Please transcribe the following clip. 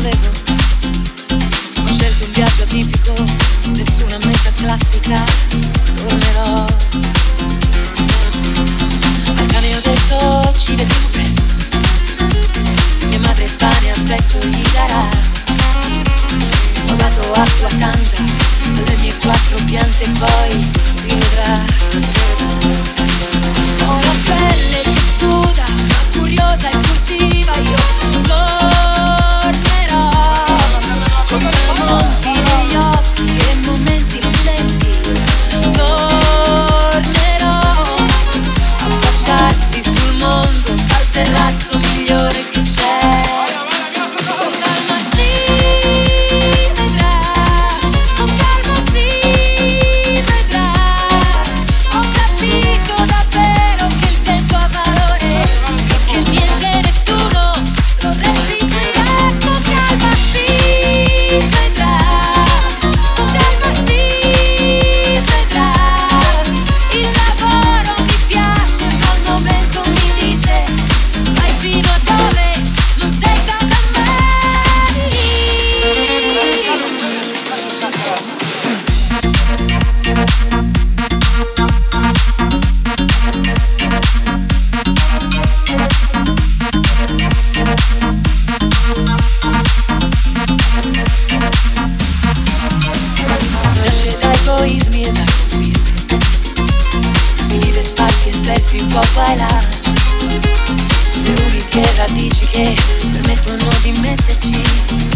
sapevo. Ho scelto un viaggio atipico, nessuna meta classica, tornerò. Al cane ho detto ci vediamo presto. Mia madre pane affetto gli darà. Ho dato acqua tanta alle mie quattro piante e poi si vedrà. not so si può bailar Le uniche radici che permettono di metterci.